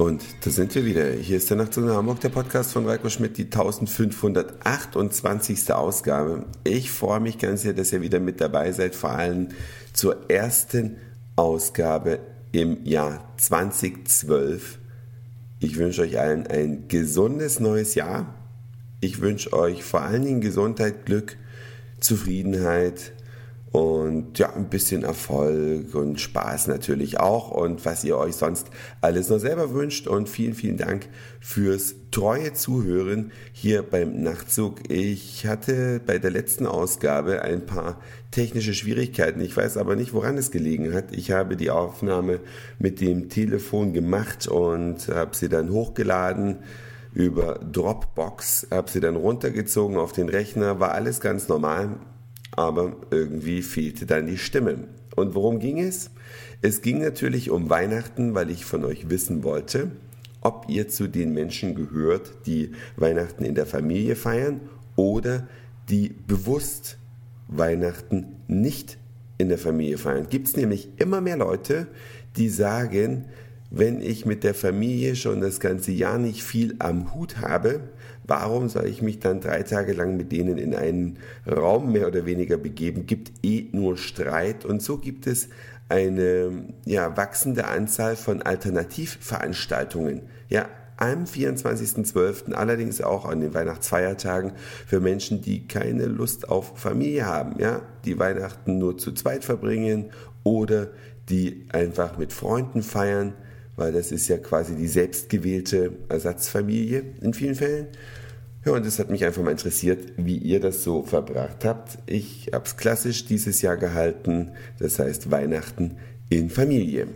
Und da sind wir wieder. Hier ist der Nachtzug nach Hamburg, der Podcast von Reiko Schmidt, die 1528. Ausgabe. Ich freue mich ganz sehr, dass ihr wieder mit dabei seid, vor allem zur ersten Ausgabe im Jahr 2012. Ich wünsche euch allen ein gesundes neues Jahr. Ich wünsche euch vor allen Dingen Gesundheit, Glück, Zufriedenheit, und ja, ein bisschen Erfolg und Spaß natürlich auch und was ihr euch sonst alles noch selber wünscht und vielen, vielen Dank fürs treue Zuhören hier beim Nachtzug. Ich hatte bei der letzten Ausgabe ein paar technische Schwierigkeiten. Ich weiß aber nicht, woran es gelegen hat. Ich habe die Aufnahme mit dem Telefon gemacht und habe sie dann hochgeladen über Dropbox, habe sie dann runtergezogen auf den Rechner, war alles ganz normal aber irgendwie fehlte dann die Stimme. Und worum ging es? Es ging natürlich um Weihnachten, weil ich von euch wissen wollte, ob ihr zu den Menschen gehört, die Weihnachten in der Familie feiern oder die bewusst Weihnachten nicht in der Familie feiern. Gibt es nämlich immer mehr Leute, die sagen, wenn ich mit der Familie schon das ganze Jahr nicht viel am Hut habe, warum soll ich mich dann drei Tage lang mit denen in einen Raum mehr oder weniger begeben? Gibt eh nur Streit und so gibt es eine ja, wachsende Anzahl von Alternativveranstaltungen. Ja, am 24.12., allerdings auch an den Weihnachtsfeiertagen für Menschen, die keine Lust auf Familie haben, ja, die Weihnachten nur zu zweit verbringen oder die einfach mit Freunden feiern weil das ist ja quasi die selbstgewählte Ersatzfamilie in vielen Fällen. Ja, und es hat mich einfach mal interessiert, wie ihr das so verbracht habt. Ich habe es klassisch dieses Jahr gehalten, das heißt Weihnachten in Familie.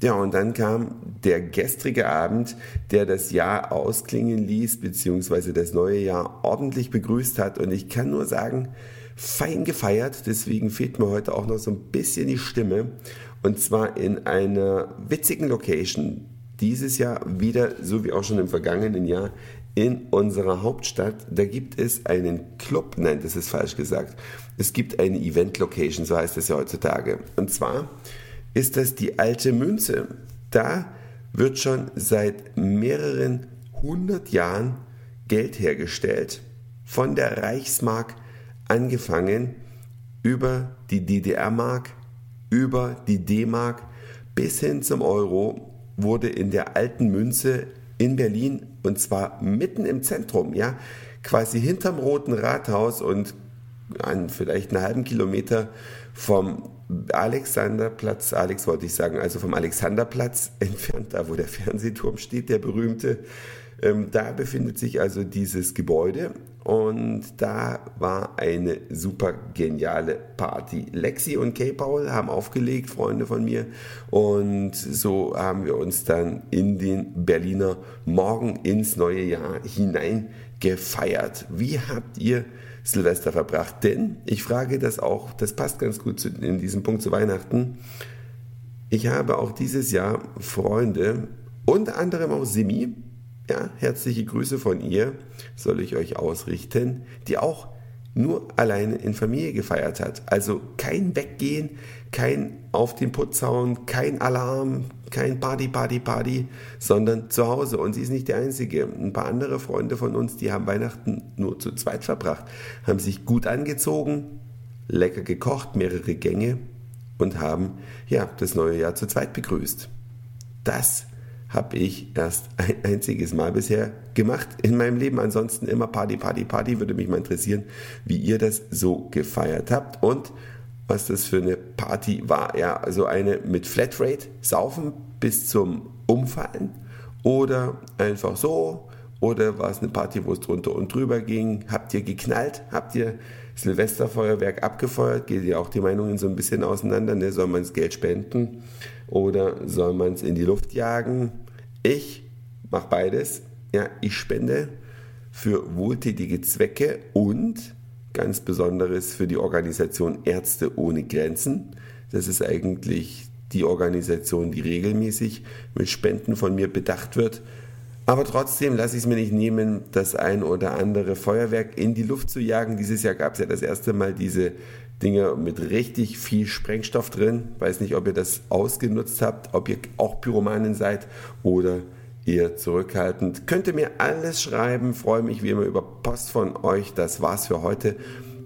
Ja, und dann kam der gestrige Abend, der das Jahr ausklingen ließ, beziehungsweise das neue Jahr ordentlich begrüßt hat. Und ich kann nur sagen, fein gefeiert. Deswegen fehlt mir heute auch noch so ein bisschen die Stimme. Und zwar in einer witzigen Location. Dieses Jahr wieder, so wie auch schon im vergangenen Jahr, in unserer Hauptstadt. Da gibt es einen Club, nein, das ist falsch gesagt. Es gibt eine Event-Location, so heißt es ja heutzutage. Und zwar ist das die alte Münze. Da wird schon seit mehreren hundert Jahren Geld hergestellt. Von der Reichsmark angefangen über die DDR-Mark, über die D-Mark bis hin zum Euro wurde in der alten Münze in Berlin und zwar mitten im Zentrum, ja, quasi hinterm Roten Rathaus und an vielleicht einen halben Kilometer vom Alexanderplatz, Alex wollte ich sagen, also vom Alexanderplatz entfernt, da wo der Fernsehturm steht, der berühmte. Ähm, da befindet sich also dieses Gebäude und da war eine super geniale Party. Lexi und Kay Paul haben aufgelegt, Freunde von mir. Und so haben wir uns dann in den Berliner Morgen ins neue Jahr hinein gefeiert. Wie habt ihr Silvester verbracht? Denn ich frage das auch, das passt ganz gut zu, in diesem Punkt zu Weihnachten. Ich habe auch dieses Jahr Freunde, unter anderem auch Simi, ja, herzliche Grüße von ihr soll ich euch ausrichten, die auch nur alleine in Familie gefeiert hat. Also kein Weggehen, kein auf den Putz hauen, kein Alarm, kein Party, Party, Party, sondern zu Hause. Und sie ist nicht die Einzige. Ein paar andere Freunde von uns, die haben Weihnachten nur zu zweit verbracht, haben sich gut angezogen, lecker gekocht, mehrere Gänge und haben ja das neue Jahr zu zweit begrüßt. Das habe ich erst ein einziges Mal bisher gemacht in meinem Leben. Ansonsten immer Party, Party, Party. Würde mich mal interessieren, wie ihr das so gefeiert habt und was das für eine Party war. Ja, also eine mit Flatrate, saufen bis zum Umfallen oder einfach so. Oder war es eine Party, wo es drunter und drüber ging? Habt ihr geknallt? Habt ihr Silvesterfeuerwerk abgefeuert? Geht ja auch die Meinungen so ein bisschen auseinander. Ne? Soll man das Geld spenden oder soll man es in die Luft jagen? Ich mache beides. Ja, ich spende für wohltätige Zwecke und ganz Besonderes für die Organisation Ärzte ohne Grenzen. Das ist eigentlich die Organisation, die regelmäßig mit Spenden von mir bedacht wird. Aber trotzdem lasse ich es mir nicht nehmen, das ein oder andere Feuerwerk in die Luft zu jagen. Dieses Jahr gab es ja das erste Mal diese Dinger mit richtig viel Sprengstoff drin. Weiß nicht, ob ihr das ausgenutzt habt, ob ihr auch Pyromanen seid oder Ihr zurückhaltend. Könnt ihr mir alles schreiben, freue mich wie immer über Post von euch. Das war's für heute.